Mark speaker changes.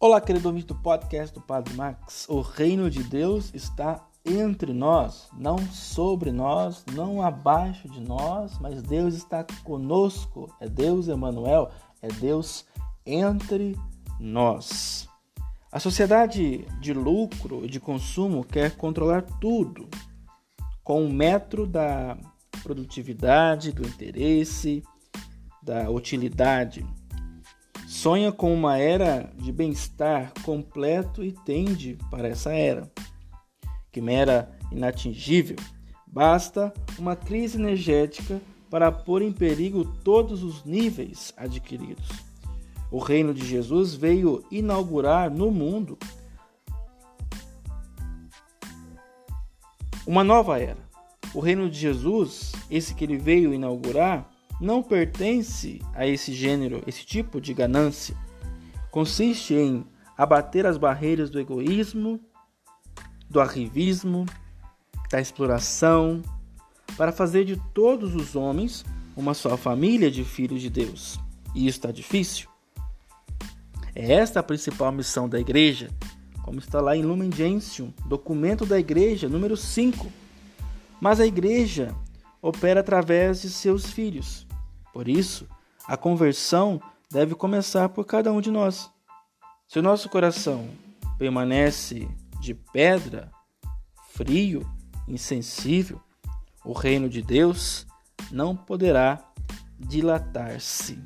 Speaker 1: Olá, querido ouvinte do podcast do Padre Max. O reino de Deus está entre nós, não sobre nós, não abaixo de nós, mas Deus está conosco. É Deus Emmanuel, é Deus entre nós. A sociedade de lucro e de consumo quer controlar tudo com o metro da produtividade, do interesse, da utilidade. Sonha com uma era de bem-estar completo e tende para essa era. Quimera inatingível. Basta uma crise energética para pôr em perigo todos os níveis adquiridos. O reino de Jesus veio inaugurar no mundo uma nova era. O reino de Jesus, esse que ele veio inaugurar, não pertence a esse gênero, esse tipo de ganância. Consiste em abater as barreiras do egoísmo, do arrivismo, da exploração, para fazer de todos os homens uma só família de filhos de Deus. E isso está difícil. É esta a principal missão da igreja, como está lá em Lumen Gentium, documento da igreja, número 5. Mas a igreja opera através de seus filhos. Por isso, a conversão deve começar por cada um de nós. Se o nosso coração permanece de pedra, frio, insensível, o reino de Deus não poderá dilatar-se.